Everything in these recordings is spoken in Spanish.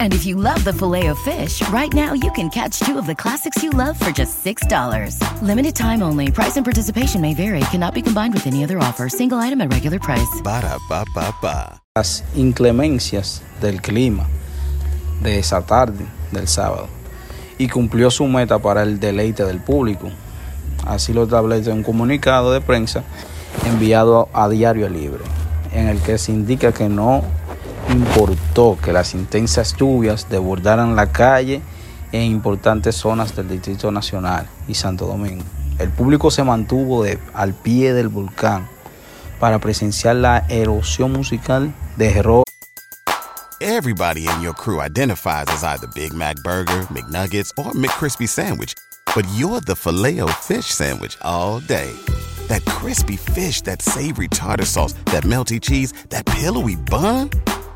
And if you love the filet of fish, right now you can catch two of the classics you love for just $6. Limited time only. Price and participation may vary. Cannot be combined with any other offer. Single item at regular price. Ba da ba ba. Las inclemencias del clima de esa tarde del sábado y cumplió su meta para el deleite del público. Así lo establece un comunicado de prensa enviado a Diario Libre, en el que se indica que no importó que las intensas lluvias desbordaran la calle en importantes zonas del Distrito Nacional y Santo Domingo. El público se mantuvo al pie del volcán para presenciar la erosión musical de rock. Everybody in your crew identifies as either Big Mac Burger, McNuggets, or McCrispy Sandwich. But you're the filet fish Sandwich all day. That crispy fish, that savory tartar sauce, that melty cheese, that pillowy bun.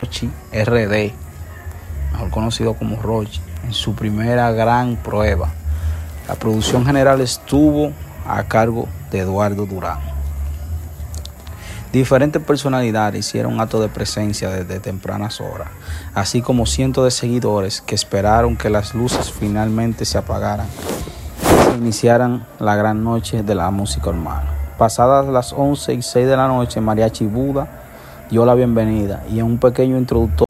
Rochi RD, mejor conocido como Rochi, en su primera gran prueba. La producción general estuvo a cargo de Eduardo Durán. Diferentes personalidades hicieron acto de presencia desde tempranas horas, así como cientos de seguidores que esperaron que las luces finalmente se apagaran y se iniciaran la gran noche de la música urbana. Pasadas las 11 y 6 de la noche, Mariachi Buda dio la bienvenida. Y en un pequeño introductor